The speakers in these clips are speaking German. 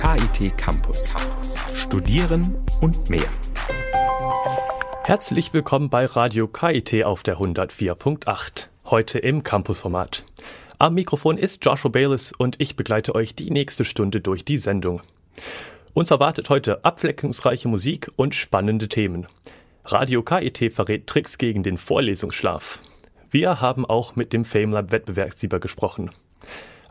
KIT Campus. Studieren und mehr. Herzlich willkommen bei Radio KIT auf der 104.8. Heute im Campusformat. Am Mikrofon ist Joshua Bayless und ich begleite euch die nächste Stunde durch die Sendung. Uns erwartet heute abwechslungsreiche Musik und spannende Themen. Radio KIT verrät Tricks gegen den Vorlesungsschlaf. Wir haben auch mit dem FameLab Wettbewerbssieger gesprochen.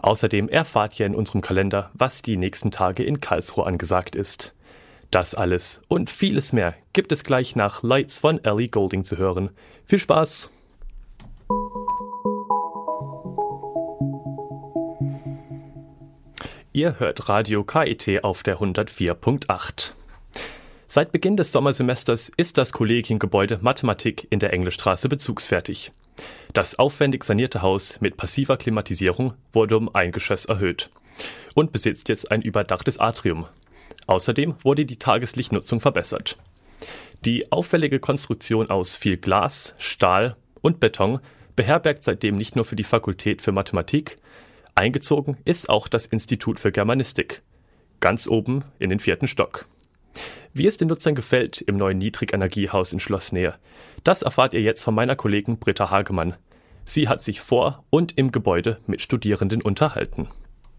Außerdem erfahrt ihr in unserem Kalender, was die nächsten Tage in Karlsruhe angesagt ist. Das alles und vieles mehr gibt es gleich nach Lights von Ellie Golding zu hören. Viel Spaß! Ihr hört Radio KIT auf der 104.8. Seit Beginn des Sommersemesters ist das Kollegiengebäude Mathematik in der Englischstraße bezugsfertig. Das aufwendig sanierte Haus mit passiver Klimatisierung wurde um ein Geschoss erhöht und besitzt jetzt ein überdachtes Atrium. Außerdem wurde die Tageslichtnutzung verbessert. Die auffällige Konstruktion aus viel Glas, Stahl und Beton beherbergt seitdem nicht nur für die Fakultät für Mathematik, eingezogen ist auch das Institut für Germanistik, ganz oben in den vierten Stock. Wie es den Nutzern gefällt im neuen Niedrigenergiehaus in Schlossnähe, das erfahrt ihr jetzt von meiner Kollegin Britta Hagemann. Sie hat sich vor und im Gebäude mit Studierenden unterhalten.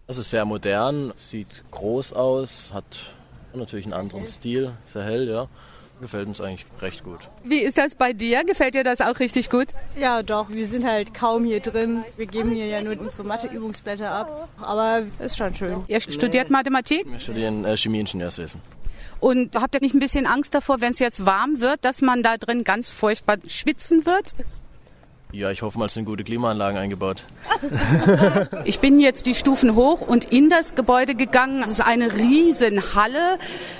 Es ist sehr modern, sieht groß aus, hat natürlich einen anderen Stil, sehr hell, ja. Gefällt uns eigentlich recht gut. Wie ist das bei dir? Gefällt dir das auch richtig gut? Ja, doch. Wir sind halt kaum hier drin. Wir geben hier ja nur unsere Matheübungsblätter ab. Aber ist schon schön. Ihr studiert Mathematik? Wir studieren äh, Chemieingenieurswesen. Und habt ihr nicht ein bisschen Angst davor, wenn es jetzt warm wird, dass man da drin ganz furchtbar schwitzen wird? Ja, ich hoffe mal, es sind gute Klimaanlagen eingebaut. ich bin jetzt die Stufen hoch und in das Gebäude gegangen. Es ist eine Riesenhalle,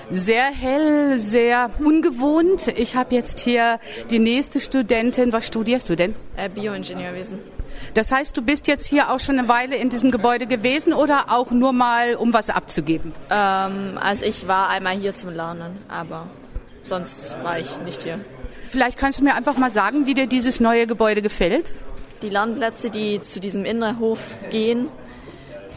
sehr hell, sehr ungewohnt. Ich habe jetzt hier die nächste Studentin. Was studierst du denn? Äh, Bioingenieurwesen. Das heißt, du bist jetzt hier auch schon eine Weile in diesem Gebäude gewesen oder auch nur mal, um was abzugeben? Ähm, also ich war einmal hier zum Lernen, aber sonst war ich nicht hier. Vielleicht kannst du mir einfach mal sagen, wie dir dieses neue Gebäude gefällt? Die Lernplätze, die zu diesem Innenhof gehen,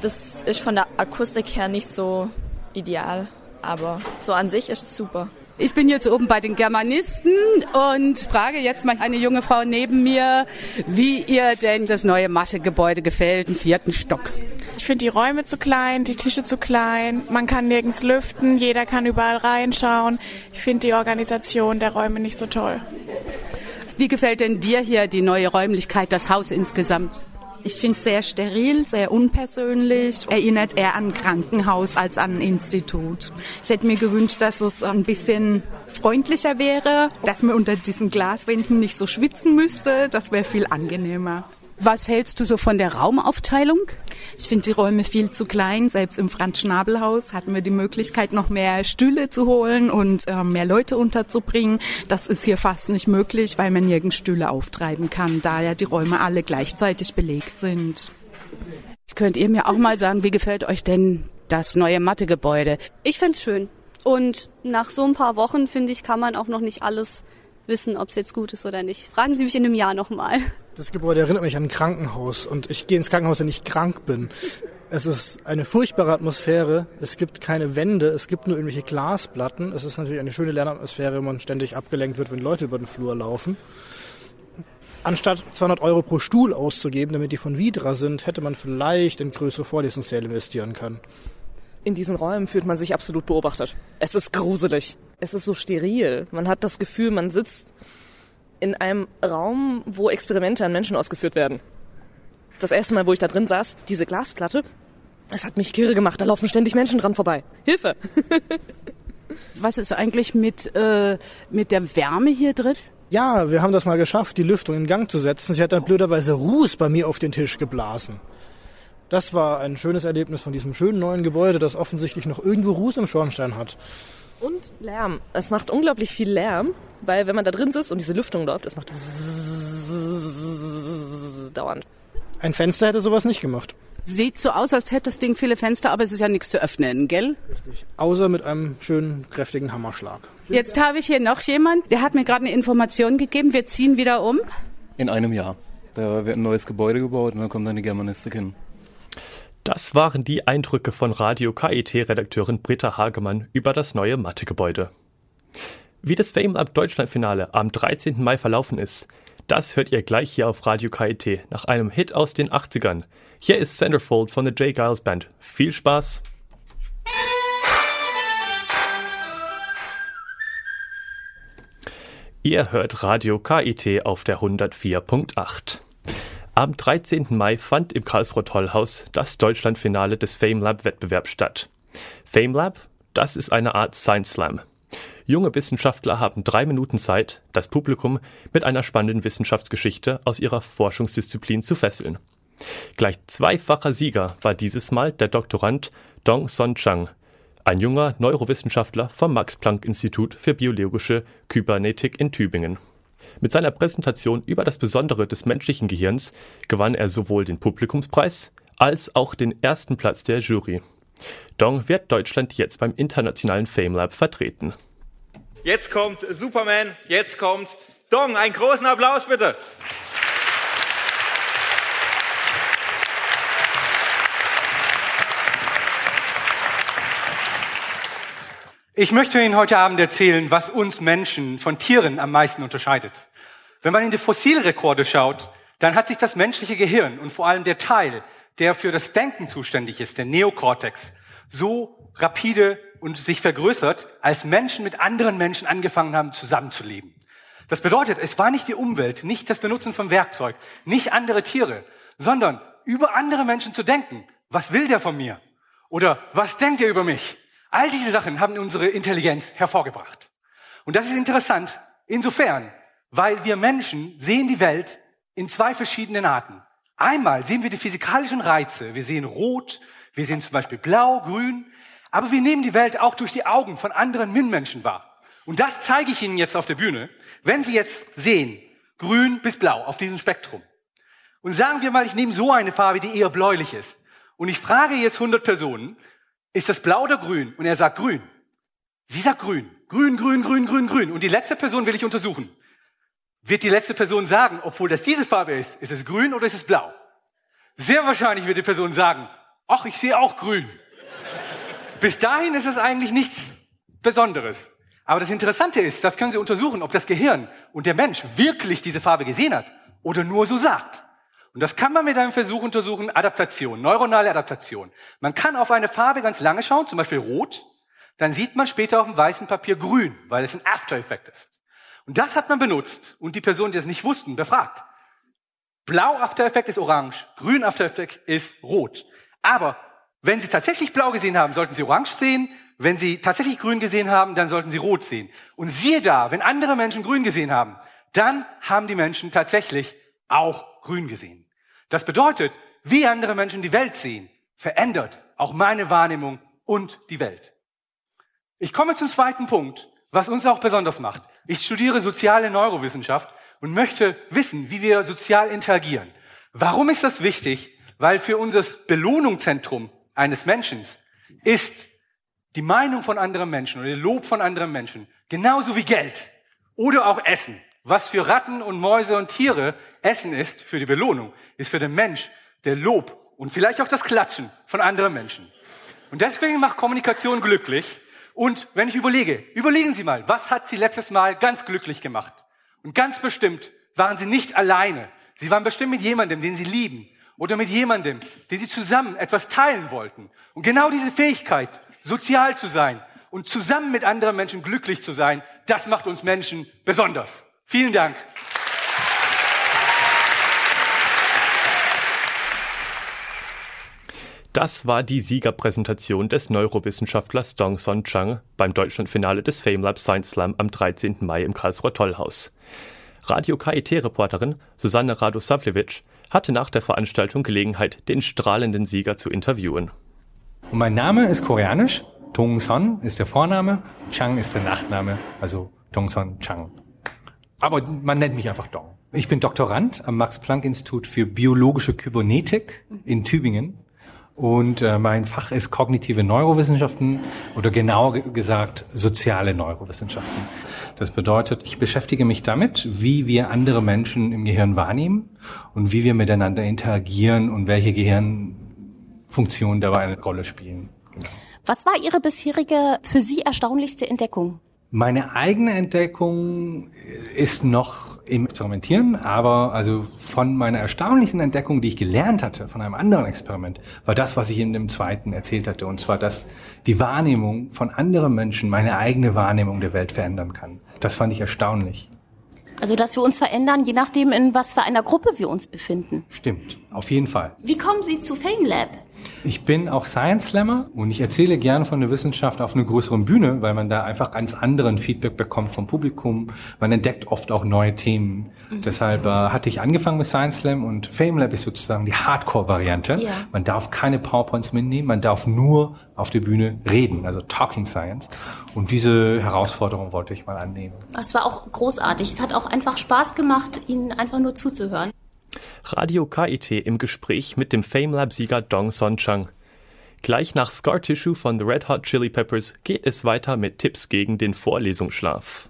das ist von der Akustik her nicht so ideal, aber so an sich ist es super. Ich bin jetzt oben bei den Germanisten und frage jetzt mal eine junge Frau neben mir, wie ihr denn das neue Mathegebäude gefällt, im vierten Stock. Ich finde die Räume zu klein, die Tische zu klein, man kann nirgends lüften, jeder kann überall reinschauen. Ich finde die Organisation der Räume nicht so toll. Wie gefällt denn dir hier die neue Räumlichkeit, das Haus insgesamt? Ich finde es sehr steril, sehr unpersönlich, erinnert eher an ein Krankenhaus als an ein Institut. Ich hätte mir gewünscht, dass es ein bisschen freundlicher wäre, dass man unter diesen Glaswänden nicht so schwitzen müsste. Das wäre viel angenehmer. Was hältst du so von der Raumaufteilung? Ich finde die Räume viel zu klein. Selbst im Franz-Schnabel-Haus hatten wir die Möglichkeit, noch mehr Stühle zu holen und äh, mehr Leute unterzubringen. Das ist hier fast nicht möglich, weil man nirgends Stühle auftreiben kann, da ja die Räume alle gleichzeitig belegt sind. Könnt ihr mir auch mal sagen, wie gefällt euch denn das neue Mathegebäude? Ich finde es schön. Und nach so ein paar Wochen, finde ich, kann man auch noch nicht alles wissen, ob es jetzt gut ist oder nicht. Fragen Sie mich in einem Jahr nochmal. Das Gebäude erinnert mich an ein Krankenhaus und ich gehe ins Krankenhaus, wenn ich krank bin. Es ist eine furchtbare Atmosphäre. Es gibt keine Wände, es gibt nur irgendwelche Glasplatten. Es ist natürlich eine schöne Lernatmosphäre, wenn man ständig abgelenkt wird, wenn Leute über den Flur laufen. Anstatt 200 Euro pro Stuhl auszugeben, damit die von Vidra sind, hätte man vielleicht in größere Vorlesungssäle investieren können. In diesen Räumen fühlt man sich absolut beobachtet. Es ist gruselig. Es ist so steril. Man hat das Gefühl, man sitzt in einem Raum, wo Experimente an Menschen ausgeführt werden. Das erste Mal, wo ich da drin saß, diese Glasplatte, es hat mich kirre gemacht. Da laufen ständig Menschen dran vorbei. Hilfe! Was ist eigentlich mit, äh, mit der Wärme hier drin? Ja, wir haben das mal geschafft, die Lüftung in Gang zu setzen. Sie hat dann blöderweise Ruß bei mir auf den Tisch geblasen. Das war ein schönes Erlebnis von diesem schönen neuen Gebäude, das offensichtlich noch irgendwo Ruß im Schornstein hat. Und Lärm. Es macht unglaublich viel Lärm, weil wenn man da drin sitzt und diese Lüftung läuft, es macht dauernd. Ein Fenster hätte sowas nicht gemacht. Sieht so aus, als hätte das Ding viele Fenster, aber es ist ja nichts zu öffnen, gell? Richtig. Außer mit einem schönen, kräftigen Hammerschlag. Jetzt habe ich hier noch jemand, der hat mir gerade eine Information gegeben. Wir ziehen wieder um. In einem Jahr. Da wird ein neues Gebäude gebaut und dann kommt dann die Germanistik hin. Das waren die Eindrücke von Radio KIT-Redakteurin Britta Hagemann über das neue Mathegebäude. Wie das Fame Up Deutschland-Finale am 13. Mai verlaufen ist, das hört ihr gleich hier auf Radio KIT nach einem Hit aus den 80ern. Hier ist Centerfold von der J. Giles Band. Viel Spaß! Ihr hört Radio KIT auf der 104.8. Am 13. Mai fand im Karlsruher Tollhaus das Deutschlandfinale des FameLab-Wettbewerbs statt. FameLab, das ist eine Art Science Slam. Junge Wissenschaftler haben drei Minuten Zeit, das Publikum mit einer spannenden Wissenschaftsgeschichte aus ihrer Forschungsdisziplin zu fesseln. Gleich zweifacher Sieger war dieses Mal der Doktorand Dong Son Chang, ein junger Neurowissenschaftler vom Max-Planck-Institut für biologische Kybernetik in Tübingen. Mit seiner Präsentation über das Besondere des menschlichen Gehirns gewann er sowohl den Publikumspreis als auch den ersten Platz der Jury. Dong wird Deutschland jetzt beim internationalen FameLab vertreten. Jetzt kommt Superman, jetzt kommt Dong. Einen großen Applaus bitte. Ich möchte Ihnen heute Abend erzählen, was uns Menschen von Tieren am meisten unterscheidet. Wenn man in die Fossilrekorde schaut, dann hat sich das menschliche Gehirn und vor allem der Teil, der für das Denken zuständig ist, der Neokortex, so rapide und sich vergrößert, als Menschen mit anderen Menschen angefangen haben, zusammenzuleben. Das bedeutet, es war nicht die Umwelt, nicht das Benutzen von Werkzeug, nicht andere Tiere, sondern über andere Menschen zu denken. Was will der von mir? Oder was denkt er über mich? All diese Sachen haben unsere Intelligenz hervorgebracht. Und das ist interessant insofern, weil wir Menschen sehen die Welt in zwei verschiedenen Arten. Einmal sehen wir die physikalischen Reize. Wir sehen rot, wir sehen zum Beispiel blau, grün. Aber wir nehmen die Welt auch durch die Augen von anderen Mitmenschen wahr. Und das zeige ich Ihnen jetzt auf der Bühne. Wenn Sie jetzt sehen, grün bis blau auf diesem Spektrum. Und sagen wir mal, ich nehme so eine Farbe, die eher bläulich ist. Und ich frage jetzt 100 Personen, ist das blau oder grün? Und er sagt grün. Sie sagt grün. Grün, grün, grün, grün, grün. Und die letzte Person will ich untersuchen. Wird die letzte Person sagen, obwohl das diese Farbe ist, ist es grün oder ist es blau? Sehr wahrscheinlich wird die Person sagen, ach, ich sehe auch grün. Bis dahin ist es eigentlich nichts Besonderes. Aber das Interessante ist, das können Sie untersuchen, ob das Gehirn und der Mensch wirklich diese Farbe gesehen hat oder nur so sagt. Und das kann man mit einem Versuch untersuchen, Adaptation, neuronale Adaptation. Man kann auf eine Farbe ganz lange schauen, zum Beispiel rot, dann sieht man später auf dem weißen Papier grün, weil es ein After-Effekt ist. Und das hat man benutzt und die Personen, die es nicht wussten, befragt. Blau After-Effekt ist orange, grün After-Effekt ist rot. Aber wenn Sie tatsächlich blau gesehen haben, sollten Sie orange sehen. Wenn Sie tatsächlich grün gesehen haben, dann sollten Sie rot sehen. Und siehe da, wenn andere Menschen grün gesehen haben, dann haben die Menschen tatsächlich auch grün gesehen. Das bedeutet, wie andere Menschen die Welt sehen, verändert auch meine Wahrnehmung und die Welt. Ich komme zum zweiten Punkt, was uns auch besonders macht. Ich studiere soziale Neurowissenschaft und möchte wissen, wie wir sozial interagieren. Warum ist das wichtig? Weil für unser Belohnungszentrum eines Menschen ist die Meinung von anderen Menschen oder der Lob von anderen Menschen genauso wie Geld oder auch Essen was für Ratten und Mäuse und Tiere Essen ist für die Belohnung, ist für den Mensch der Lob und vielleicht auch das Klatschen von anderen Menschen. Und deswegen macht Kommunikation glücklich. Und wenn ich überlege, überlegen Sie mal, was hat Sie letztes Mal ganz glücklich gemacht? Und ganz bestimmt waren Sie nicht alleine. Sie waren bestimmt mit jemandem, den Sie lieben. Oder mit jemandem, den Sie zusammen etwas teilen wollten. Und genau diese Fähigkeit, sozial zu sein und zusammen mit anderen Menschen glücklich zu sein, das macht uns Menschen besonders. Vielen Dank. Das war die Siegerpräsentation des Neurowissenschaftlers Dong Son Chang beim Deutschlandfinale des FameLab Science Slam am 13. Mai im Karlsruher Tollhaus. Radio KIT-Reporterin Susanne Radosavljevic hatte nach der Veranstaltung Gelegenheit, den strahlenden Sieger zu interviewen. Und mein Name ist koreanisch. Dong Son ist der Vorname, Chang ist der Nachname, also Dong Son Chang. Aber man nennt mich einfach Dong. Ich bin Doktorand am Max-Planck-Institut für biologische Kybernetik in Tübingen. Und äh, mein Fach ist kognitive Neurowissenschaften oder genauer gesagt soziale Neurowissenschaften. Das bedeutet, ich beschäftige mich damit, wie wir andere Menschen im Gehirn wahrnehmen und wie wir miteinander interagieren und welche Gehirn Funktionen dabei eine Rolle spielen. Was war Ihre bisherige für Sie erstaunlichste Entdeckung? Meine eigene Entdeckung ist noch im Experimentieren, aber also von meiner erstaunlichen Entdeckung, die ich gelernt hatte von einem anderen Experiment, war das, was ich in dem zweiten erzählt hatte, und zwar, dass die Wahrnehmung von anderen Menschen meine eigene Wahrnehmung der Welt verändern kann. Das fand ich erstaunlich. Also, dass wir uns verändern, je nachdem, in was für einer Gruppe wir uns befinden. Stimmt, auf jeden Fall. Wie kommen Sie zu FameLab? Ich bin auch Science Slammer und ich erzähle gerne von der Wissenschaft auf einer größeren Bühne, weil man da einfach ganz anderen Feedback bekommt vom Publikum. Man entdeckt oft auch neue Themen. Mhm. Deshalb äh, hatte ich angefangen mit Science Slam und FameLab ist sozusagen die Hardcore-Variante. Ja. Man darf keine PowerPoints mitnehmen, man darf nur auf der Bühne reden, also Talking Science. Und diese Herausforderung wollte ich mal annehmen. Es war auch großartig. Es hat auch einfach Spaß gemacht, Ihnen einfach nur zuzuhören. Radio KIT im Gespräch mit dem FameLab-Sieger Dong Son Chang. Gleich nach Scar Tissue von The Red Hot Chili Peppers geht es weiter mit Tipps gegen den Vorlesungsschlaf.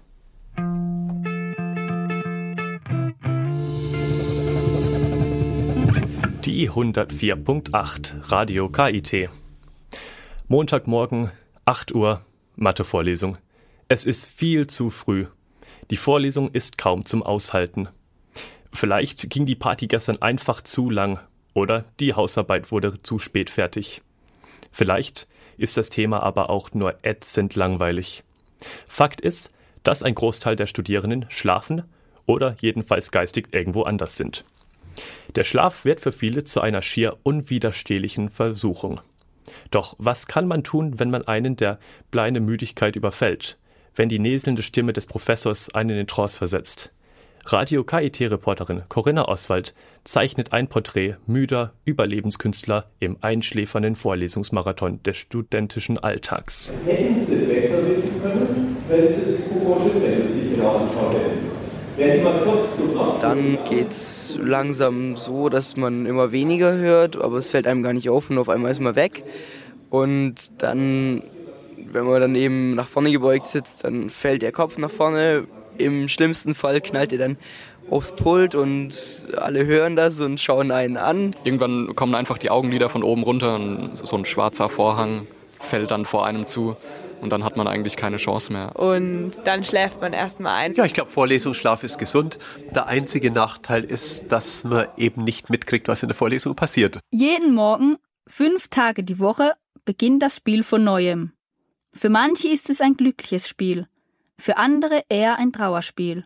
Die 104.8 Radio KIT. Montagmorgen, 8 Uhr, Mathevorlesung. Es ist viel zu früh. Die Vorlesung ist kaum zum Aushalten. Vielleicht ging die Party gestern einfach zu lang oder die Hausarbeit wurde zu spät fertig. Vielleicht ist das Thema aber auch nur ätzend langweilig. Fakt ist, dass ein Großteil der Studierenden schlafen oder jedenfalls geistig irgendwo anders sind. Der Schlaf wird für viele zu einer schier unwiderstehlichen Versuchung. Doch was kann man tun, wenn man einen der bleine Müdigkeit überfällt, wenn die näselnde Stimme des Professors einen in den Trance versetzt, Radio KIT-Reporterin Corinna Oswald zeichnet ein Porträt müder Überlebenskünstler im einschläfernden Vorlesungsmarathon des studentischen Alltags. Hätten Sie besser wissen können, wenn Sie das Kuckuck sich genau anschaut hätten. Dann geht es langsam so, dass man immer weniger hört, aber es fällt einem gar nicht auf und auf einmal ist man weg. Und dann, wenn man dann eben nach vorne gebeugt sitzt, dann fällt der Kopf nach vorne, im schlimmsten Fall knallt ihr dann aufs Pult und alle hören das und schauen einen an. Irgendwann kommen einfach die Augenlider von oben runter und so ein schwarzer Vorhang fällt dann vor einem zu und dann hat man eigentlich keine Chance mehr. Und dann schläft man erstmal ein. Ja, ich glaube, Vorlesungsschlaf ist gesund. Der einzige Nachteil ist, dass man eben nicht mitkriegt, was in der Vorlesung passiert. Jeden Morgen, fünf Tage die Woche, beginnt das Spiel von neuem. Für manche ist es ein glückliches Spiel für andere eher ein Trauerspiel.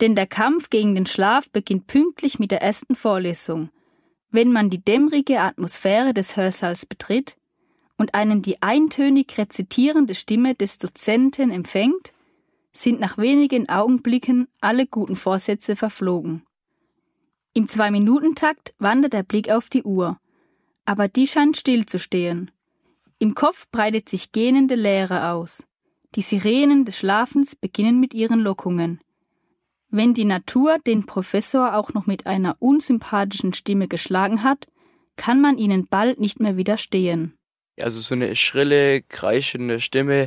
Denn der Kampf gegen den Schlaf beginnt pünktlich mit der ersten Vorlesung. Wenn man die dämmerige Atmosphäre des Hörsaals betritt und einen die eintönig rezitierende Stimme des Dozenten empfängt, sind nach wenigen Augenblicken alle guten Vorsätze verflogen. Im Zwei-Minuten-Takt wandert der Blick auf die Uhr, aber die scheint stillzustehen. Im Kopf breitet sich gähnende Leere aus. Die Sirenen des Schlafens beginnen mit ihren Lockungen. Wenn die Natur den Professor auch noch mit einer unsympathischen Stimme geschlagen hat, kann man ihnen bald nicht mehr widerstehen. Also so eine schrille, kreischende Stimme,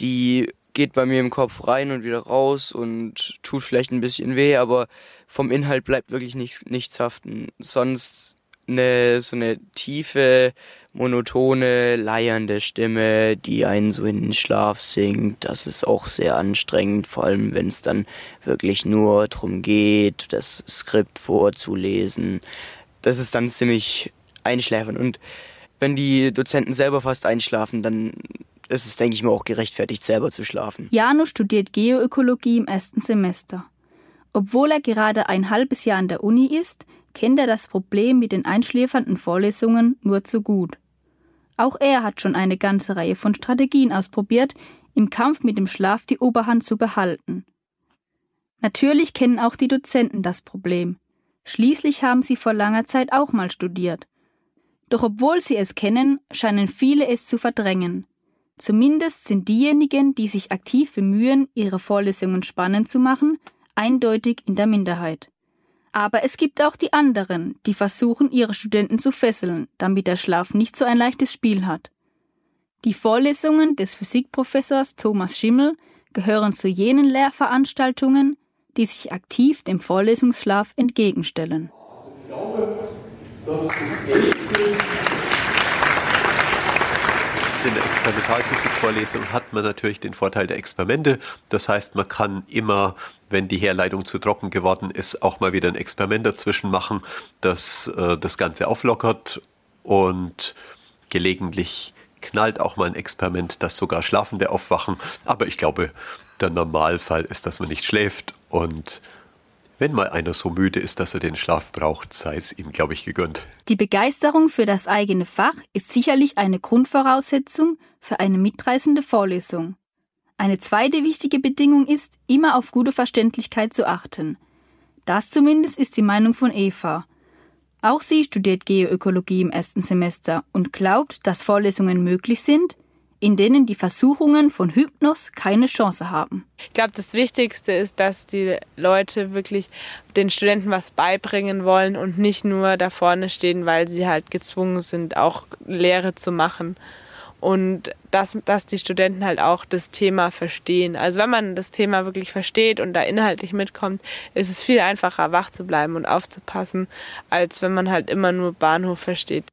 die geht bei mir im Kopf rein und wieder raus und tut vielleicht ein bisschen weh, aber vom Inhalt bleibt wirklich nichts, nichts haften. Sonst eine so eine tiefe, monotone, leiernde Stimme, die einen so in den Schlaf singt. Das ist auch sehr anstrengend, vor allem wenn es dann wirklich nur darum geht, das Skript vorzulesen. Das ist dann ziemlich einschläfernd. Und wenn die Dozenten selber fast einschlafen, dann ist es, denke ich mir, auch gerechtfertigt, selber zu schlafen. Jano studiert Geoökologie im ersten Semester. Obwohl er gerade ein halbes Jahr an der Uni ist, kennt er das Problem mit den einschläfernden Vorlesungen nur zu gut. Auch er hat schon eine ganze Reihe von Strategien ausprobiert, im Kampf mit dem Schlaf die Oberhand zu behalten. Natürlich kennen auch die Dozenten das Problem. Schließlich haben sie vor langer Zeit auch mal studiert. Doch obwohl sie es kennen, scheinen viele es zu verdrängen. Zumindest sind diejenigen, die sich aktiv bemühen, ihre Vorlesungen spannend zu machen, eindeutig in der Minderheit. Aber es gibt auch die anderen, die versuchen, ihre Studenten zu fesseln, damit der Schlaf nicht so ein leichtes Spiel hat. Die Vorlesungen des Physikprofessors Thomas Schimmel gehören zu jenen Lehrveranstaltungen, die sich aktiv dem Vorlesungsschlaf entgegenstellen. Ich glaube, dass in der Experimentalphysikvorlesung hat man natürlich den Vorteil der Experimente. Das heißt, man kann immer, wenn die Herleitung zu trocken geworden ist, auch mal wieder ein Experiment dazwischen machen, das äh, das Ganze auflockert und gelegentlich knallt auch mal ein Experiment, das sogar Schlafende aufwachen. Aber ich glaube, der Normalfall ist, dass man nicht schläft und wenn mal einer so müde ist, dass er den Schlaf braucht, sei es ihm, glaube ich, gegönnt. Die Begeisterung für das eigene Fach ist sicherlich eine Grundvoraussetzung für eine mitreißende Vorlesung. Eine zweite wichtige Bedingung ist, immer auf gute Verständlichkeit zu achten. Das zumindest ist die Meinung von Eva. Auch sie studiert Geoökologie im ersten Semester und glaubt, dass Vorlesungen möglich sind, in denen die Versuchungen von Hypnos keine Chance haben. Ich glaube, das Wichtigste ist, dass die Leute wirklich den Studenten was beibringen wollen und nicht nur da vorne stehen, weil sie halt gezwungen sind, auch Lehre zu machen. Und dass, dass die Studenten halt auch das Thema verstehen. Also wenn man das Thema wirklich versteht und da inhaltlich mitkommt, ist es viel einfacher, wach zu bleiben und aufzupassen, als wenn man halt immer nur Bahnhof versteht.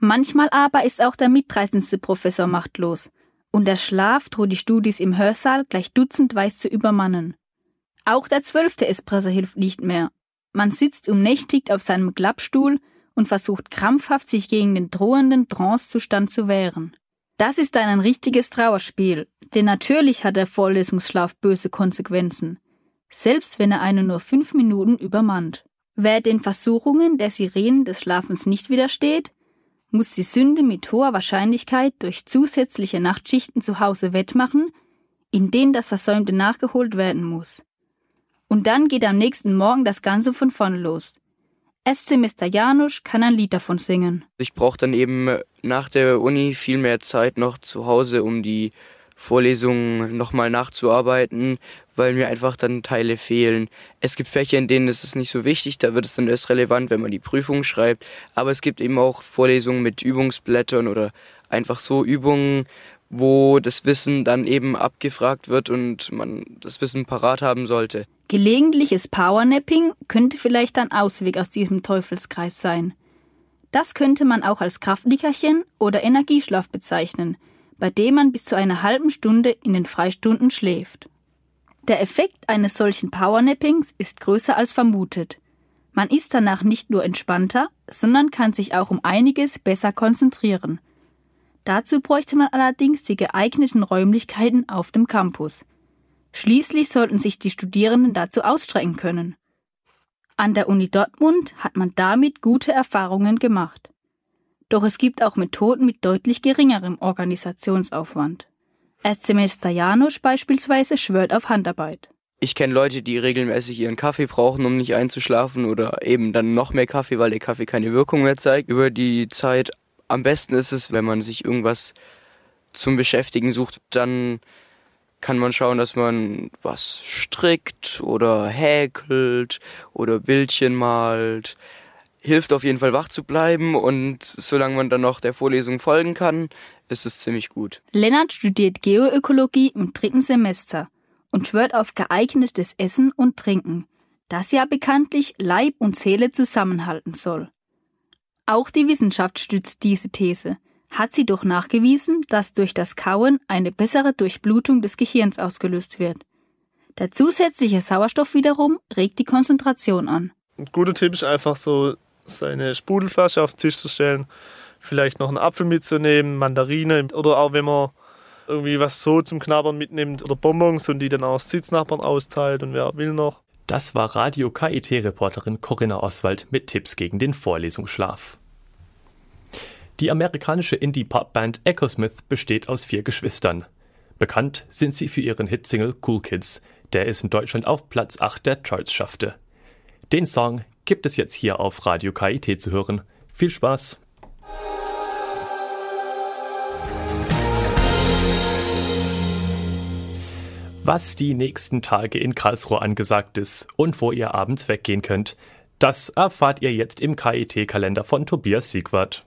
Manchmal aber ist auch der mitreißendste Professor machtlos und der Schlaf droht die Studis im Hörsaal gleich dutzendweise zu übermannen. Auch der zwölfte Espresso hilft nicht mehr. Man sitzt umnächtigt auf seinem Klappstuhl und versucht krampfhaft sich gegen den drohenden Trancezustand zu wehren. Das ist dann ein richtiges Trauerspiel, denn natürlich hat der Vorlesungsschlaf böse Konsequenzen, selbst wenn er einen nur fünf Minuten übermannt. Wer den Versuchungen der Sirenen des Schlafens nicht widersteht, muss die Sünde mit hoher Wahrscheinlichkeit durch zusätzliche Nachtschichten zu Hause wettmachen, in denen das Versäumte nachgeholt werden muss. Und dann geht am nächsten Morgen das Ganze von vorne los. Erstsemester Janusz kann ein Lied davon singen. Ich brauche dann eben nach der Uni viel mehr Zeit noch zu Hause, um die Vorlesungen nochmal nachzuarbeiten, weil mir einfach dann Teile fehlen. Es gibt Fächer, in denen ist es nicht so wichtig, da wird es dann erst relevant, wenn man die Prüfung schreibt. Aber es gibt eben auch Vorlesungen mit Übungsblättern oder einfach so Übungen, wo das Wissen dann eben abgefragt wird und man das Wissen parat haben sollte. Gelegentliches Powernapping könnte vielleicht ein Ausweg aus diesem Teufelskreis sein. Das könnte man auch als Kraftlickerchen oder Energieschlaf bezeichnen – bei dem man bis zu einer halben Stunde in den Freistunden schläft. Der Effekt eines solchen Powernappings ist größer als vermutet. Man ist danach nicht nur entspannter, sondern kann sich auch um einiges besser konzentrieren. Dazu bräuchte man allerdings die geeigneten Räumlichkeiten auf dem Campus. Schließlich sollten sich die Studierenden dazu ausstrecken können. An der Uni Dortmund hat man damit gute Erfahrungen gemacht. Doch es gibt auch Methoden mit deutlich geringerem Organisationsaufwand. Erstsemester Janusz beispielsweise schwört auf Handarbeit. Ich kenne Leute, die regelmäßig ihren Kaffee brauchen, um nicht einzuschlafen oder eben dann noch mehr Kaffee, weil der Kaffee keine Wirkung mehr zeigt über die Zeit. Am besten ist es, wenn man sich irgendwas zum Beschäftigen sucht, dann kann man schauen, dass man was strickt oder häkelt oder Bildchen malt hilft auf jeden Fall wach zu bleiben und solange man dann noch der Vorlesung folgen kann, ist es ziemlich gut. Lennart studiert Geoökologie im dritten Semester und schwört auf geeignetes Essen und Trinken, das ja bekanntlich Leib und Seele zusammenhalten soll. Auch die Wissenschaft stützt diese These, hat sie doch nachgewiesen, dass durch das Kauen eine bessere Durchblutung des Gehirns ausgelöst wird. Der zusätzliche Sauerstoff wiederum regt die Konzentration an. Ein guter Tipp ist einfach so seine Sprudelflasche auf den Tisch zu stellen, vielleicht noch einen Apfel mitzunehmen, Mandarine oder auch wenn man irgendwie was so zum Knabbern mitnimmt oder Bonbons und die dann auch Sitznachbarn austeilt und wer will noch. Das war Radio KIT-Reporterin Corinna Oswald mit Tipps gegen den Vorlesungsschlaf. Die amerikanische Indie-Pop-Band Echosmith besteht aus vier Geschwistern. Bekannt sind sie für ihren Hitsingle Cool Kids, der es in Deutschland auf Platz 8 der Charts schaffte. Den Song gibt es jetzt hier auf Radio KIT zu hören. Viel Spaß! Was die nächsten Tage in Karlsruhe angesagt ist und wo ihr abends weggehen könnt, das erfahrt ihr jetzt im KIT-Kalender von Tobias Siegwart.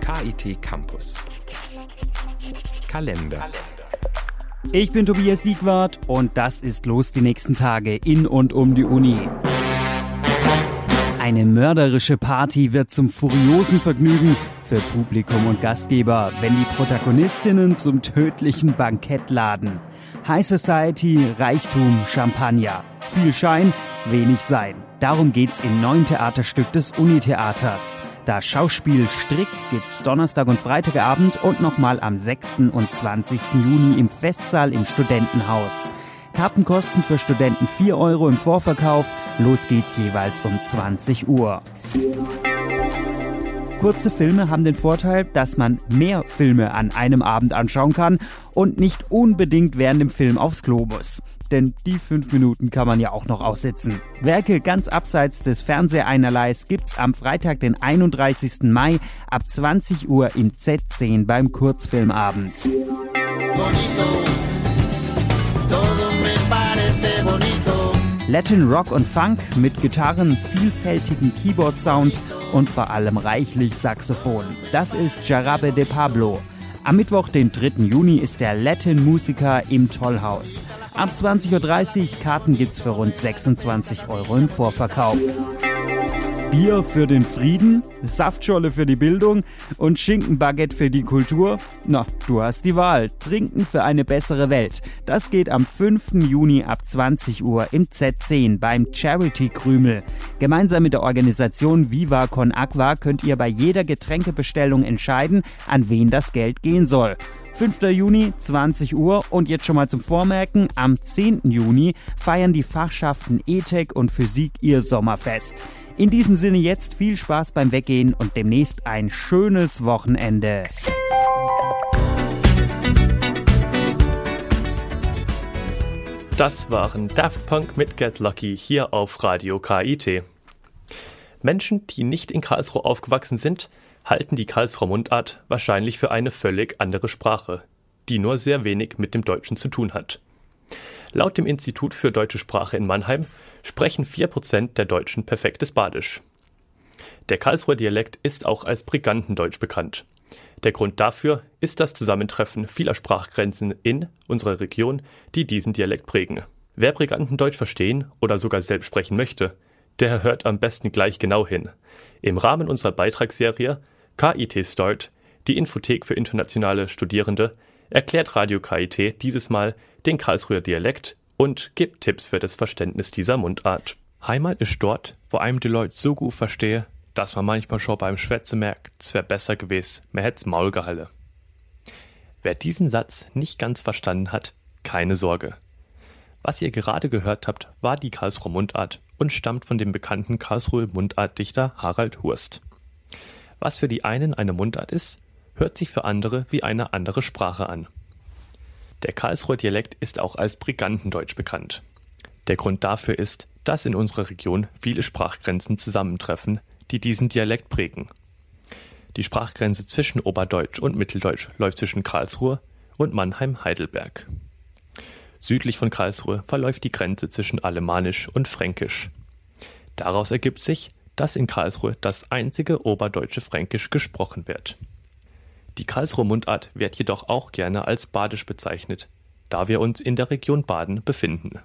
KIT Campus Kalender. Kalender. Ich bin Tobias Siegwart und das ist los die nächsten Tage in und um die Uni. Eine mörderische Party wird zum furiosen Vergnügen für Publikum und Gastgeber, wenn die Protagonistinnen zum tödlichen Bankett laden. High Society, Reichtum, Champagner. Viel Schein, wenig Sein. Darum geht's im neuen Theaterstück des Unitheaters. Das Schauspiel Strick gibt's Donnerstag und Freitagabend und nochmal am 6. und 20. Juni im Festsaal im Studentenhaus. Kartenkosten für Studenten 4 Euro im Vorverkauf. Los geht's jeweils um 20 Uhr. Kurze Filme haben den Vorteil, dass man mehr Filme an einem Abend anschauen kann und nicht unbedingt während dem Film aufs Klo muss. Denn die fünf Minuten kann man ja auch noch aussitzen. Werke ganz abseits des Fernseheinerleis gibt's am Freitag, den 31. Mai ab 20 Uhr im Z10 beim Kurzfilmabend. Latin Rock und Funk mit Gitarren, vielfältigen Keyboard-Sounds und vor allem reichlich Saxophon. Das ist Jarabe de Pablo. Am Mittwoch, den 3. Juni, ist der Latin-Musiker im Tollhaus. Ab 20.30 Uhr Karten gibt's für rund 26 Euro im Vorverkauf. Bier für den Frieden, Saftscholle für die Bildung und Schinkenbaguette für die Kultur? Na, du hast die Wahl. Trinken für eine bessere Welt. Das geht am 5. Juni ab 20 Uhr im Z10 beim Charity Krümel. Gemeinsam mit der Organisation Viva Con Aqua könnt ihr bei jeder Getränkebestellung entscheiden, an wen das Geld gehen soll. 5. Juni, 20 Uhr und jetzt schon mal zum Vormerken, am 10. Juni feiern die Fachschaften Ethik und Physik ihr Sommerfest. In diesem Sinne jetzt viel Spaß beim Weggehen und demnächst ein schönes Wochenende. Das waren Daft Punk mit Get Lucky hier auf Radio KIT. Menschen, die nicht in Karlsruhe aufgewachsen sind, halten die Karlsruher Mundart wahrscheinlich für eine völlig andere Sprache, die nur sehr wenig mit dem Deutschen zu tun hat. Laut dem Institut für deutsche Sprache in Mannheim sprechen 4% der Deutschen perfektes Badisch. Der Karlsruher Dialekt ist auch als Brigantendeutsch bekannt. Der Grund dafür ist das Zusammentreffen vieler Sprachgrenzen in unserer Region, die diesen Dialekt prägen. Wer Brigantendeutsch verstehen oder sogar selbst sprechen möchte, der hört am besten gleich genau hin. Im Rahmen unserer Beitragsserie KIT Start, die Infothek für internationale Studierende, erklärt Radio KIT dieses Mal den Karlsruher Dialekt und gibt Tipps für das Verständnis dieser Mundart. Heimat ist dort, wo einem die Leute so gut verstehe, dass man manchmal schon beim Schwätze merkt, es wäre besser gewesen, man hätt's Maul gehalle. Wer diesen Satz nicht ganz verstanden hat, keine Sorge. Was ihr gerade gehört habt, war die Karlsruher Mundart und stammt von dem bekannten Karlsruher Mundartdichter Harald Hurst. Was für die einen eine Mundart ist, hört sich für andere wie eine andere Sprache an. Der Karlsruher Dialekt ist auch als Brigantendeutsch bekannt. Der Grund dafür ist, dass in unserer Region viele Sprachgrenzen zusammentreffen, die diesen Dialekt prägen. Die Sprachgrenze zwischen Oberdeutsch und Mitteldeutsch läuft zwischen Karlsruhe und Mannheim-Heidelberg. Südlich von Karlsruhe verläuft die Grenze zwischen Alemannisch und Fränkisch. Daraus ergibt sich, dass in Karlsruhe das einzige oberdeutsche Fränkisch gesprochen wird. Die Karlsruher Mundart wird jedoch auch gerne als Badisch bezeichnet, da wir uns in der Region Baden befinden.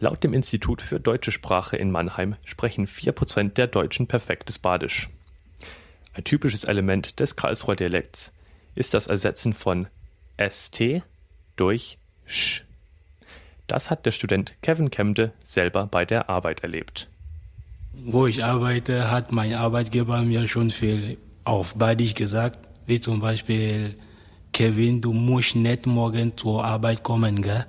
Laut dem Institut für deutsche Sprache in Mannheim sprechen 4% der Deutschen perfektes Badisch. Ein typisches Element des Karlsruher Dialekts ist das Ersetzen von st durch sch. Das hat der Student Kevin Kemde selber bei der Arbeit erlebt. Wo ich arbeite, hat mein Arbeitgeber mir schon viel auf Badisch gesagt, wie zum Beispiel, Kevin, du musst nicht morgen zur Arbeit kommen, gell?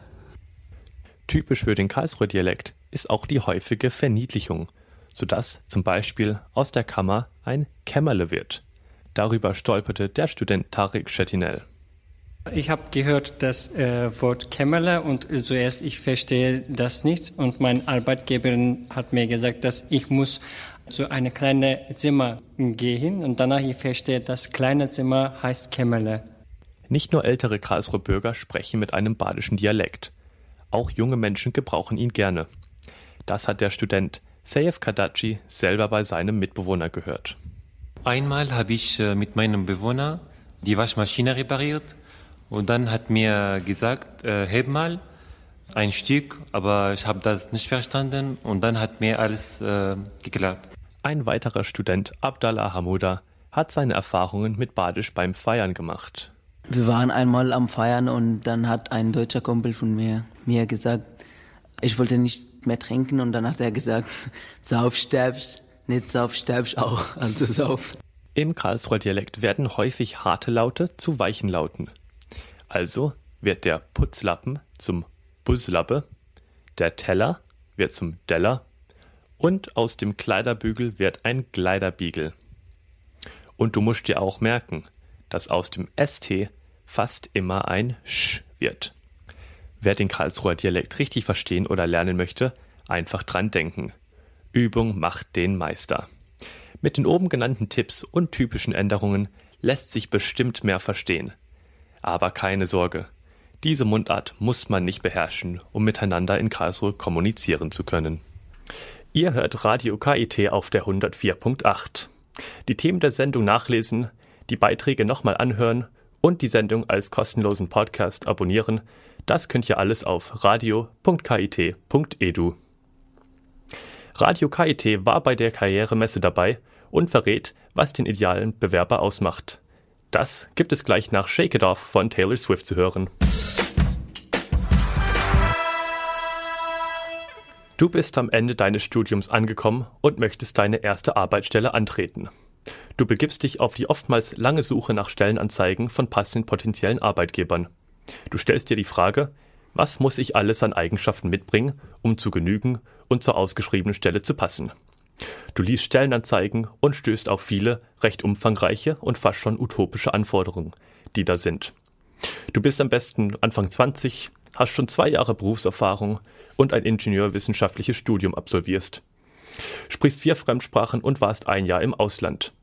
Typisch für den Karlsruher Dialekt ist auch die häufige Verniedlichung, sodass zum Beispiel aus der Kammer ein Kämmerle wird. Darüber stolperte der Student Tarek Schetinel. Ich habe gehört das äh, Wort Kämmerle und zuerst ich verstehe das nicht und mein Arbeitgeberin hat mir gesagt, dass ich muss zu einem kleinen Zimmer gehen und danach ich verstehe, das kleine Zimmer heißt Kämmerle. Nicht nur ältere Karlsruher Bürger sprechen mit einem badischen Dialekt. Auch junge Menschen gebrauchen ihn gerne. Das hat der Student Seyef Kadachi selber bei seinem Mitbewohner gehört. Einmal habe ich äh, mit meinem Bewohner die Waschmaschine repariert und dann hat mir gesagt, äh, heb mal ein Stück, aber ich habe das nicht verstanden und dann hat mir alles äh, geklappt. Ein weiterer Student, Abdallah Hamuda, hat seine Erfahrungen mit Badisch beim Feiern gemacht. Wir waren einmal am Feiern und dann hat ein deutscher Kumpel von mir mir gesagt, ich wollte nicht mehr trinken und dann hat er gesagt, sauf sterbst, nicht sauf sterbst auch, also sauf. Im Karlsruher Dialekt werden häufig harte Laute zu weichen Lauten. Also wird der Putzlappen zum Buslappe, der Teller wird zum Deller und aus dem Kleiderbügel wird ein Kleiderbiegel. Und du musst dir auch merken, dass aus dem ST fast immer ein Sch wird. Wer den Karlsruher Dialekt richtig verstehen oder lernen möchte, einfach dran denken. Übung macht den Meister. Mit den oben genannten Tipps und typischen Änderungen lässt sich bestimmt mehr verstehen. Aber keine Sorge, diese Mundart muss man nicht beherrschen, um miteinander in Karlsruhe kommunizieren zu können. Ihr hört Radio KIT auf der 104.8. Die Themen der Sendung nachlesen, die Beiträge nochmal anhören und die Sendung als kostenlosen Podcast abonnieren, das könnt ihr alles auf radio.kit.edu. Radio KIT war bei der Karrieremesse dabei und verrät, was den idealen Bewerber ausmacht. Das gibt es gleich nach Shake It Off von Taylor Swift zu hören. Du bist am Ende deines Studiums angekommen und möchtest deine erste Arbeitsstelle antreten. Du begibst dich auf die oftmals lange Suche nach Stellenanzeigen von passenden potenziellen Arbeitgebern. Du stellst dir die Frage, was muss ich alles an Eigenschaften mitbringen, um zu genügen und zur ausgeschriebenen Stelle zu passen? Du liest Stellenanzeigen und stößt auf viele recht umfangreiche und fast schon utopische Anforderungen, die da sind. Du bist am besten Anfang 20, hast schon zwei Jahre Berufserfahrung und ein ingenieurwissenschaftliches Studium absolvierst. Sprichst vier Fremdsprachen und warst ein Jahr im Ausland.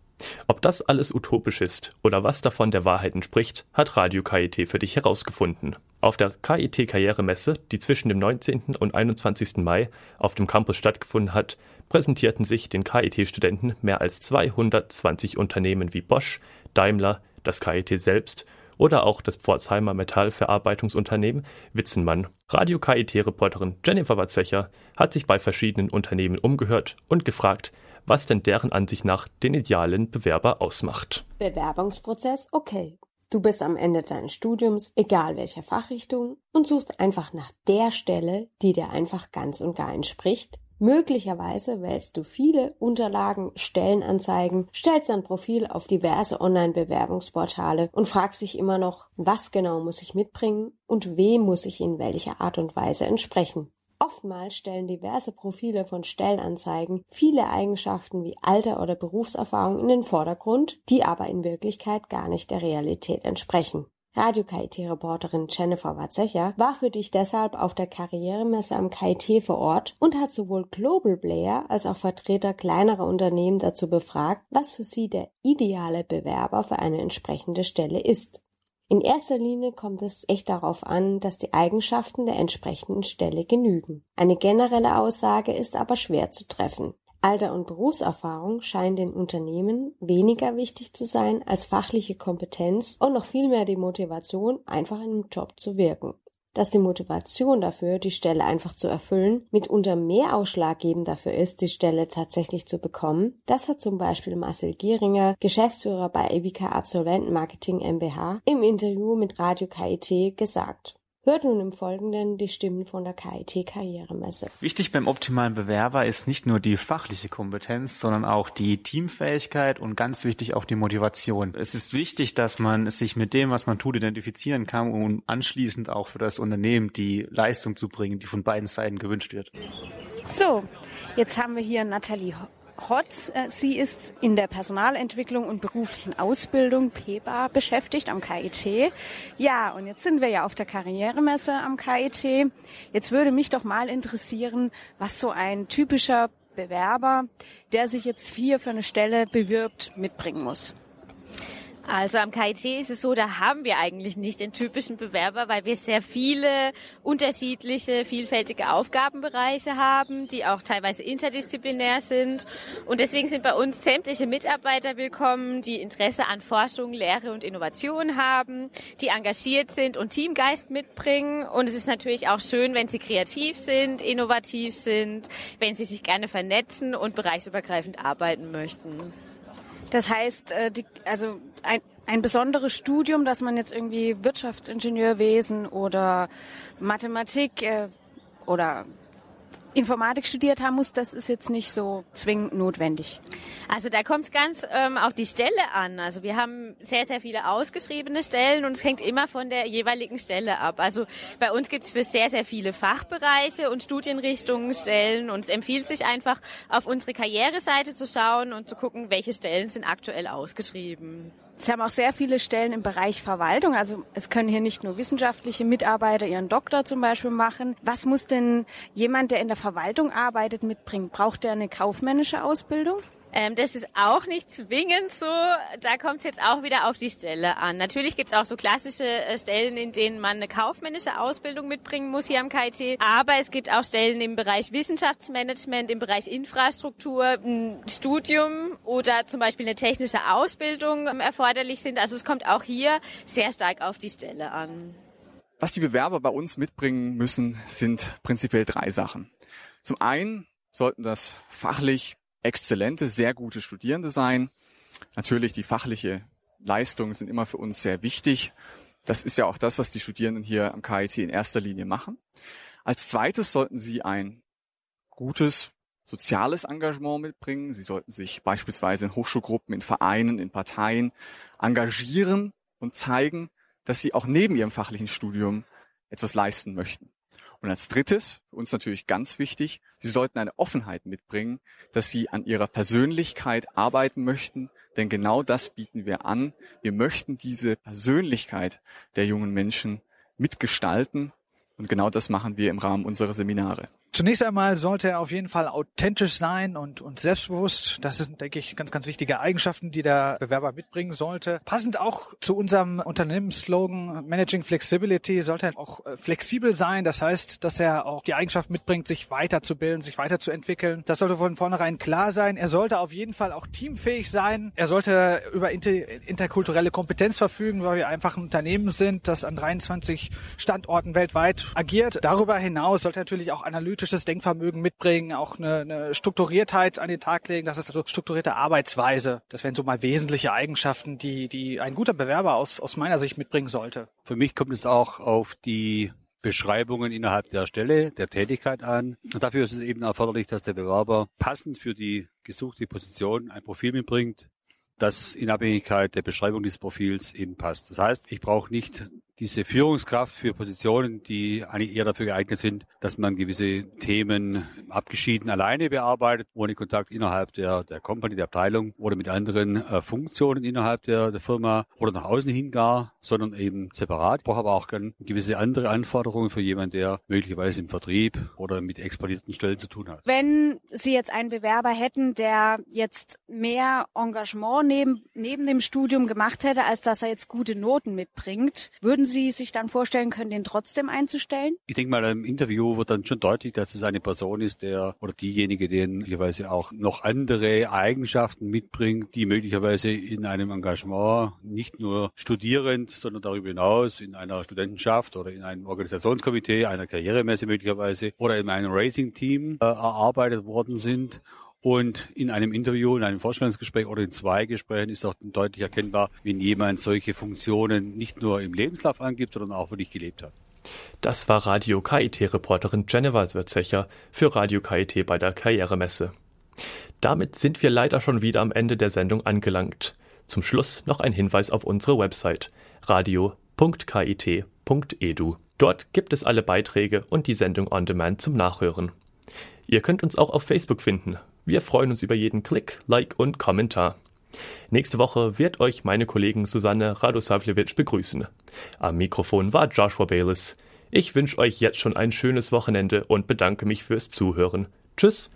Ob das alles utopisch ist oder was davon der Wahrheit entspricht, hat Radio KIT für dich herausgefunden. Auf der KIT Karrieremesse, die zwischen dem 19. und 21. Mai auf dem Campus stattgefunden hat, präsentierten sich den KIT-Studenten mehr als 220 Unternehmen wie Bosch, Daimler, das KIT selbst oder auch das Pforzheimer Metallverarbeitungsunternehmen Witzenmann. Radio KIT-Reporterin Jennifer Watzecher hat sich bei verschiedenen Unternehmen umgehört und gefragt, was denn deren Ansicht nach den idealen Bewerber ausmacht. Bewerbungsprozess, okay. Du bist am Ende deines Studiums, egal welcher Fachrichtung, und suchst einfach nach der Stelle, die dir einfach ganz und gar entspricht. Möglicherweise wählst du viele Unterlagen, Stellenanzeigen, stellst dein Profil auf diverse Online-Bewerbungsportale und fragst dich immer noch, was genau muss ich mitbringen und wem muss ich in welcher Art und Weise entsprechen. Oftmals stellen diverse Profile von Stellenanzeigen viele Eigenschaften wie Alter oder Berufserfahrung in den Vordergrund, die aber in Wirklichkeit gar nicht der Realität entsprechen. Radio KIT-Reporterin Jennifer Watzecher war für dich deshalb auf der Karrieremesse am KIT vor Ort und hat sowohl Global Player als auch Vertreter kleinerer Unternehmen dazu befragt, was für sie der ideale Bewerber für eine entsprechende Stelle ist. In erster Linie kommt es echt darauf an, dass die Eigenschaften der entsprechenden Stelle genügen. Eine generelle Aussage ist aber schwer zu treffen. Alter und Berufserfahrung scheinen den Unternehmen weniger wichtig zu sein als fachliche Kompetenz und noch viel mehr die Motivation, einfach in einem Job zu wirken dass die Motivation dafür, die Stelle einfach zu erfüllen, mitunter mehr ausschlaggebend dafür ist, die Stelle tatsächlich zu bekommen. Das hat zum Beispiel Marcel Gieringer, Geschäftsführer bei Evica Absolventen Marketing MBH, im Interview mit Radio KIT gesagt. Hört nun im Folgenden die Stimmen von der KIT Karrieremesse. Wichtig beim optimalen Bewerber ist nicht nur die fachliche Kompetenz, sondern auch die Teamfähigkeit und ganz wichtig auch die Motivation. Es ist wichtig, dass man sich mit dem, was man tut, identifizieren kann und anschließend auch für das Unternehmen die Leistung zu bringen, die von beiden Seiten gewünscht wird. So, jetzt haben wir hier Nathalie Hotz. Äh, sie ist in der Personalentwicklung und beruflichen Ausbildung PEBA beschäftigt am KIT. Ja, und jetzt sind wir ja auf der Karrieremesse am KIT. Jetzt würde mich doch mal interessieren, was so ein typischer Bewerber, der sich jetzt hier für eine Stelle bewirbt, mitbringen muss. Also am KIT ist es so, da haben wir eigentlich nicht den typischen Bewerber, weil wir sehr viele unterschiedliche, vielfältige Aufgabenbereiche haben, die auch teilweise interdisziplinär sind. Und deswegen sind bei uns sämtliche Mitarbeiter willkommen, die Interesse an Forschung, Lehre und Innovation haben, die engagiert sind und Teamgeist mitbringen. Und es ist natürlich auch schön, wenn sie kreativ sind, innovativ sind, wenn sie sich gerne vernetzen und bereichsübergreifend arbeiten möchten. Das heißt, äh, die, also ein, ein besonderes Studium, dass man jetzt irgendwie Wirtschaftsingenieurwesen oder Mathematik äh, oder Informatik studiert haben muss, das ist jetzt nicht so zwingend notwendig. Also da kommt es ganz ähm, auf die Stelle an. Also wir haben sehr, sehr viele ausgeschriebene Stellen und es hängt immer von der jeweiligen Stelle ab. Also bei uns gibt es für sehr, sehr viele Fachbereiche und Studienrichtungen Stellen und es empfiehlt sich einfach auf unsere Karriereseite zu schauen und zu gucken, welche Stellen sind aktuell ausgeschrieben. Sie haben auch sehr viele Stellen im Bereich Verwaltung. Also es können hier nicht nur wissenschaftliche Mitarbeiter ihren Doktor zum Beispiel machen. Was muss denn jemand, der in der Verwaltung arbeitet, mitbringen? Braucht er eine kaufmännische Ausbildung? Ähm, das ist auch nicht zwingend so. Da kommt es jetzt auch wieder auf die Stelle an. Natürlich gibt es auch so klassische äh, Stellen, in denen man eine kaufmännische Ausbildung mitbringen muss hier am KIT. Aber es gibt auch Stellen im Bereich Wissenschaftsmanagement, im Bereich Infrastruktur, ein Studium oder zum Beispiel eine technische Ausbildung ähm, erforderlich sind. Also es kommt auch hier sehr stark auf die Stelle an. Was die Bewerber bei uns mitbringen müssen, sind prinzipiell drei Sachen. Zum einen sollten das fachlich exzellente, sehr gute Studierende sein. Natürlich die fachliche Leistungen sind immer für uns sehr wichtig. Das ist ja auch das, was die Studierenden hier am KIT in erster Linie machen. Als zweites sollten sie ein gutes soziales Engagement mitbringen. Sie sollten sich beispielsweise in Hochschulgruppen, in Vereinen, in Parteien engagieren und zeigen, dass sie auch neben ihrem fachlichen Studium etwas leisten möchten. Und als drittes, für uns natürlich ganz wichtig, Sie sollten eine Offenheit mitbringen, dass Sie an Ihrer Persönlichkeit arbeiten möchten, denn genau das bieten wir an. Wir möchten diese Persönlichkeit der jungen Menschen mitgestalten und genau das machen wir im Rahmen unserer Seminare. Zunächst einmal sollte er auf jeden Fall authentisch sein und, und selbstbewusst. Das sind, denke ich, ganz, ganz wichtige Eigenschaften, die der Bewerber mitbringen sollte. Passend auch zu unserem Unternehmensslogan Managing Flexibility sollte er auch äh, flexibel sein. Das heißt, dass er auch die Eigenschaft mitbringt, sich weiterzubilden, sich weiterzuentwickeln. Das sollte von vornherein klar sein. Er sollte auf jeden Fall auch teamfähig sein. Er sollte über inter interkulturelle Kompetenz verfügen, weil wir einfach ein Unternehmen sind, das an 23 Standorten weltweit agiert. Darüber hinaus sollte er natürlich auch analytisch kritisches Denkvermögen mitbringen, auch eine, eine Strukturiertheit an den Tag legen. Das ist also strukturierte Arbeitsweise. Das wären so mal wesentliche Eigenschaften, die, die ein guter Bewerber aus, aus meiner Sicht mitbringen sollte. Für mich kommt es auch auf die Beschreibungen innerhalb der Stelle, der Tätigkeit an. Und dafür ist es eben erforderlich, dass der Bewerber passend für die gesuchte Position ein Profil mitbringt, das in Abhängigkeit der Beschreibung dieses Profils eben passt. Das heißt, ich brauche nicht diese Führungskraft für Positionen, die eigentlich eher dafür geeignet sind, dass man gewisse Themen abgeschieden alleine bearbeitet, ohne Kontakt innerhalb der, der Company, der Abteilung oder mit anderen äh, Funktionen innerhalb der, der Firma oder nach außen hin gar, sondern eben separat. Ich brauche aber auch gewisse andere Anforderungen für jemanden, der möglicherweise im Vertrieb oder mit expandierten Stellen zu tun hat. Wenn Sie jetzt einen Bewerber hätten, der jetzt mehr Engagement neben, neben dem Studium gemacht hätte, als dass er jetzt gute Noten mitbringt, würden Sie sich dann vorstellen können, den trotzdem einzustellen? Ich denke mal, im Interview wird dann schon deutlich, dass es eine Person ist, der oder diejenige, die möglicherweise auch noch andere Eigenschaften mitbringt, die möglicherweise in einem Engagement nicht nur studierend, sondern darüber hinaus in einer Studentenschaft oder in einem Organisationskomitee, einer Karrieremesse möglicherweise oder in einem Racing-Team äh, erarbeitet worden sind und in einem Interview, in einem Vorstellungsgespräch oder in zwei Gesprächen ist auch deutlich erkennbar, wenn jemand solche Funktionen nicht nur im Lebenslauf angibt, sondern auch wirklich gelebt hat. Das war Radio KIT-Reporterin Jennifer Wirzecher für Radio KIT bei der Karrieremesse. Damit sind wir leider schon wieder am Ende der Sendung angelangt. Zum Schluss noch ein Hinweis auf unsere Website radio.kit.edu. Dort gibt es alle Beiträge und die Sendung on demand zum Nachhören. Ihr könnt uns auch auf Facebook finden. Wir freuen uns über jeden Klick, Like und Kommentar. Nächste Woche wird euch meine Kollegin Susanne Radosavljevic begrüßen. Am Mikrofon war Joshua Bayless. Ich wünsche euch jetzt schon ein schönes Wochenende und bedanke mich fürs Zuhören. Tschüss!